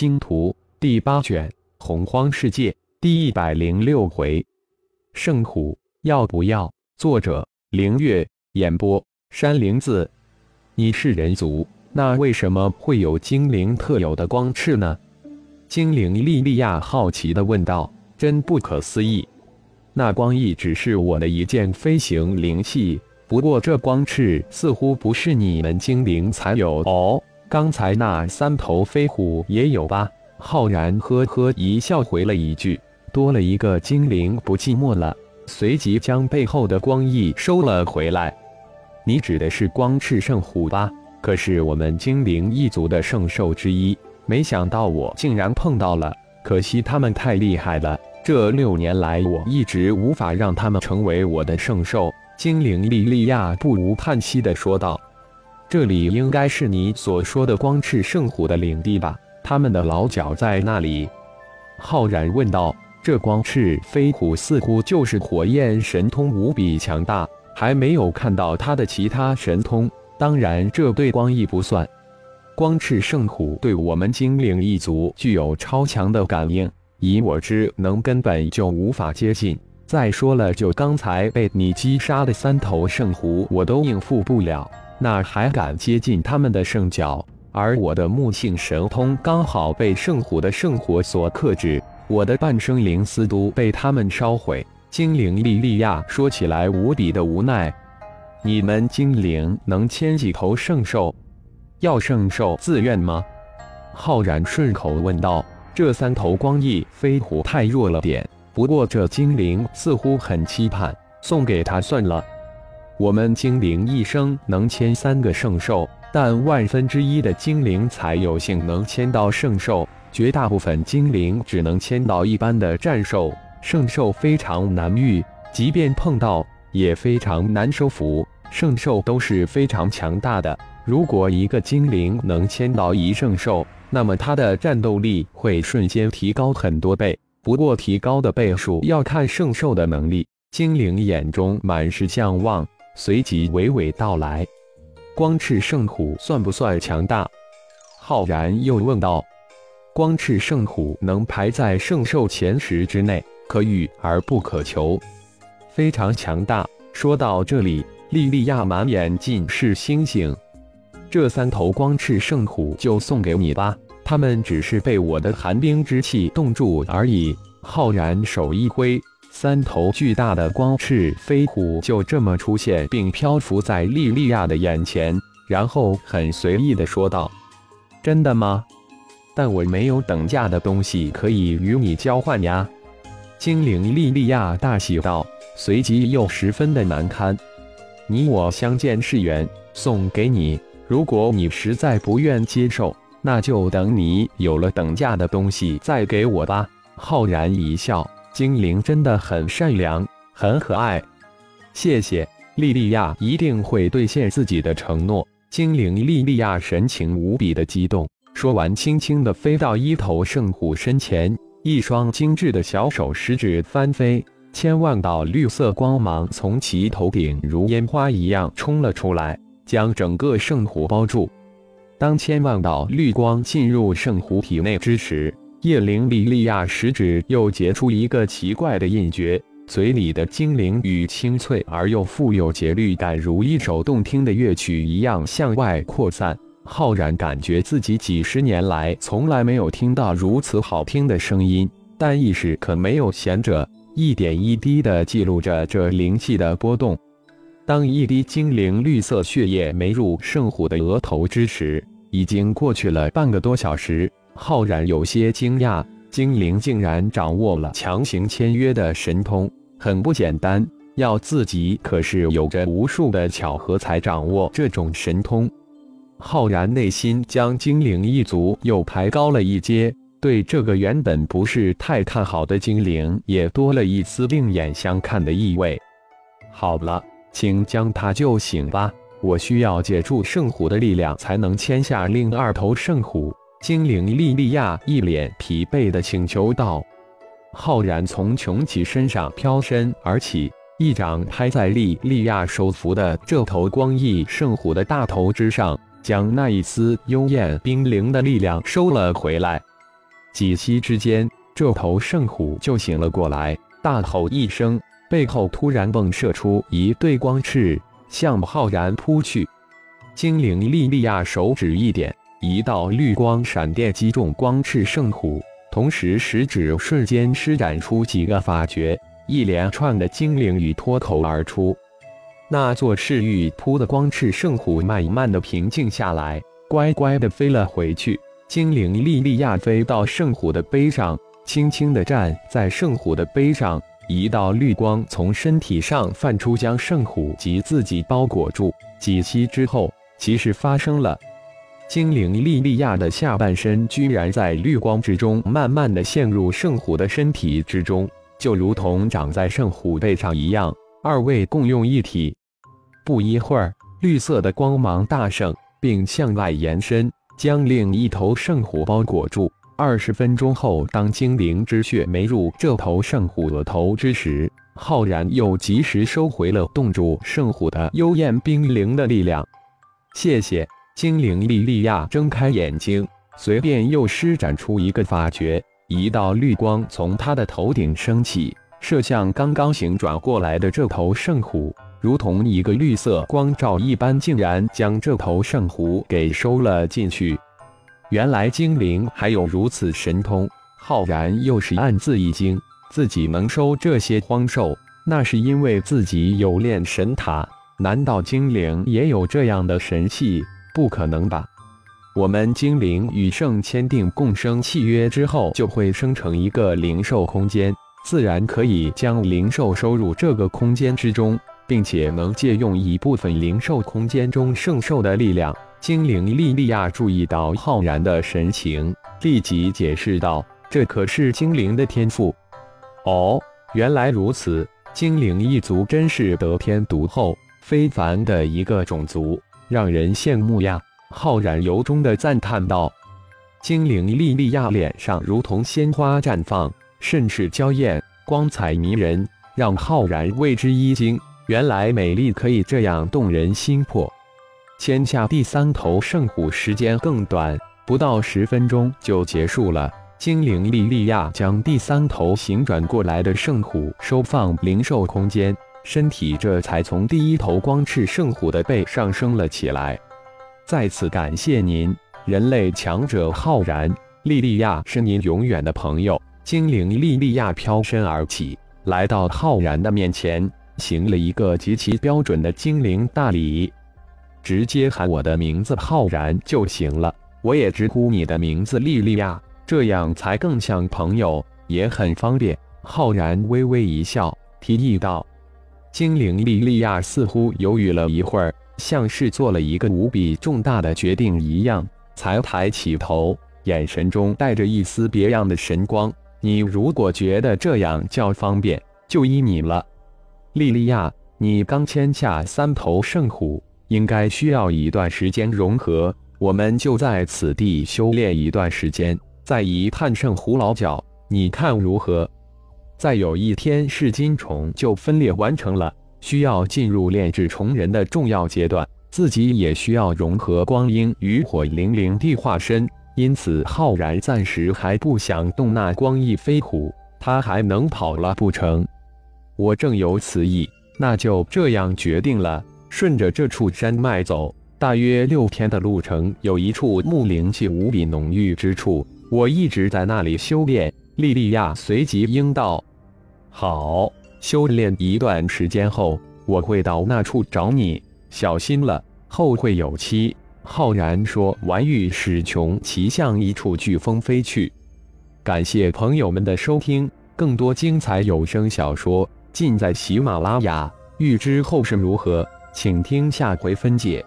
星图》第八卷《洪荒世界》第一百零六回。圣虎要不要？作者：凌月，演播：山灵子。你是人族，那为什么会有精灵特有的光翅呢？精灵莉莉娅好奇地问道：“真不可思议！那光翼只是我的一件飞行灵器，不过这光翅似乎不是你们精灵才有哦。刚才那三头飞虎也有吧？”浩然呵呵一笑，回了一句：“多了一个精灵，不寂寞了。”随即将背后的光翼收了回来。你指的是光翅圣虎吧？可是我们精灵一族的圣兽之一。没想到我竟然碰到了，可惜他们太厉害了。这六年来，我一直无法让他们成为我的圣兽。精灵莉莉娅不无叹息地说道：“这里应该是你所说的光翅圣虎的领地吧？他们的老脚在那里？”浩然问道：“这光翅飞虎似乎就是火焰神通，无比强大，还没有看到他的其他神通。当然，这对光翼不算。”光翅圣虎对我们精灵一族具有超强的感应，以我之能根本就无法接近。再说了，就刚才被你击杀的三头圣虎，我都应付不了，哪还敢接近他们的圣角？而我的木性神通刚好被圣虎的圣火所克制，我的半生灵丝都被他们烧毁。精灵莉莉娅说起来无比的无奈。你们精灵能牵几头圣兽？要圣兽自愿吗？浩然顺口问道。这三头光翼飞虎太弱了点，不过这精灵似乎很期盼，送给他算了。我们精灵一生能牵三个圣兽，但万分之一的精灵才有幸能牵到圣兽，绝大部分精灵只能牵到一般的战兽，圣兽非常难遇，即便碰到也非常难收服。圣兽都是非常强大的。如果一个精灵能牵到一圣兽，那么他的战斗力会瞬间提高很多倍。不过，提高的倍数要看圣兽的能力。精灵眼中满是向往，随即娓娓道来：“光翅圣虎算不算强大？”浩然又问道：“光翅圣虎能排在圣兽前十之内，可遇而不可求，非常强大。”说到这里，莉莉娅满眼尽是星星。这三头光翅圣虎就送给你吧，他们只是被我的寒冰之气冻住而已。浩然手一挥，三头巨大的光翅飞虎就这么出现，并漂浮在莉莉娅的眼前，然后很随意的说道：“真的吗？但我没有等价的东西可以与你交换呀。”精灵莉莉娅大喜道，随即又十分的难堪：“你我相见是缘，送给你。”如果你实在不愿接受，那就等你有了等价的东西再给我吧。浩然一笑，精灵真的很善良，很可爱。谢谢，莉莉娅一定会兑现自己的承诺。精灵莉莉娅神情无比的激动，说完，轻轻的飞到一头圣虎身前，一双精致的小手食指翻飞，千万道绿色光芒从其头顶如烟花一样冲了出来。将整个圣虎包住。当千万道绿光进入圣虎体内之时，叶灵莉莉娅食指又结出一个奇怪的印诀，嘴里的精灵语清脆而又富有节律感，如一首动听的乐曲一样向外扩散。浩然感觉自己几十年来从来没有听到如此好听的声音，但意识可没有闲着，一点一滴地记录着这灵气的波动。当一滴精灵绿色血液没入圣虎的额头之时，已经过去了半个多小时。浩然有些惊讶，精灵竟然掌握了强行签约的神通，很不简单。要自己可是有着无数的巧合才掌握这种神通。浩然内心将精灵一族又抬高了一阶，对这个原本不是太看好的精灵也多了一丝另眼相看的意味。好了。请将他救醒吧！我需要借助圣虎的力量，才能签下另二头圣虎。精灵莉莉娅一脸疲惫地请求道。浩然从琼奇身上飘身而起，一掌拍在莉莉娅手扶的这头光翼圣虎的大头之上，将那一丝幽艳冰灵的力量收了回来。几息之间，这头圣虎就醒了过来，大吼一声，背后突然迸射出一对光翅，向浩然扑去。精灵莉莉娅手指一点，一道绿光闪电击中光翅圣虎，同时食指瞬间施展出几个法诀，一连串的精灵语脱口而出。那座赤玉扑的光翅圣虎慢慢的平静下来，乖乖的飞了回去。精灵莉莉娅飞到圣虎的背上，轻轻地站在圣虎的背上，一道绿光从身体上泛出，将圣虎及自己包裹住。几息之后，奇事发生了，精灵莉莉娅的下半身居然在绿光之中慢慢的陷入圣虎的身体之中，就如同长在圣虎背上一样，二位共用一体。不一会儿，绿色的光芒大盛，并向外延伸。将另一头圣虎包裹住。二十分钟后，当精灵之血没入这头圣虎额头之时，浩然又及时收回了冻住圣虎的幽焰冰灵的力量。谢谢精灵莉莉娅睁开眼睛，随便又施展出一个法诀，一道绿光从她的头顶升起，射向刚刚醒转过来的这头圣虎。如同一个绿色光照一般，竟然将这头圣虎给收了进去。原来精灵还有如此神通，浩然又是暗自一惊。自己能收这些荒兽，那是因为自己有炼神塔。难道精灵也有这样的神器？不可能吧！我们精灵与圣签订共生契约之后，就会生成一个灵兽空间，自然可以将灵兽收入这个空间之中。并且能借用一部分灵兽空间中圣兽的力量。精灵莉莉娅注意到浩然的神情，立即解释道：“这可是精灵的天赋。”哦，原来如此，精灵一族真是得天独厚、非凡的一个种族，让人羡慕呀！浩然由衷的赞叹道。精灵莉莉娅脸上如同鲜花绽放，甚是娇艳，光彩迷人，让浩然为之一惊。原来美丽可以这样动人心魄。签下第三头圣虎时间更短，不到十分钟就结束了。精灵莉莉娅将第三头行转过来的圣虎收放灵兽空间，身体这才从第一头光翅圣虎的背上升了起来。再次感谢您，人类强者浩然。莉莉娅是您永远的朋友。精灵莉莉娅飘身而起，来到浩然的面前。行了一个极其标准的精灵大礼，直接喊我的名字浩然就行了。我也直呼你的名字莉莉娅，这样才更像朋友，也很方便。浩然微微一笑，提议道：“精灵莉莉娅似乎犹豫了一会儿，像是做了一个无比重大的决定一样，才抬起头，眼神中带着一丝别样的神光。你如果觉得这样较方便，就依你了。”莉莉娅，你刚签下三头圣虎，应该需要一段时间融合。我们就在此地修炼一段时间，再一探圣湖老脚，你看如何？再有一天，噬金虫就分裂完成了，需要进入炼制虫人的重要阶段，自己也需要融合光阴与火灵灵地化身，因此浩然暂时还不想动那光翼飞虎，他还能跑了不成？我正有此意，那就这样决定了。顺着这处山脉走，大约六天的路程，有一处木灵气无比浓郁之处，我一直在那里修炼。莉莉娅随即应道：“好，修炼一段时间后，我会到那处找你。小心了，后会有期。”浩然说完，欲使穷骑向一处飓风飞去。感谢朋友们的收听，更多精彩有声小说。尽在喜马拉雅，欲知后事如何，请听下回分解。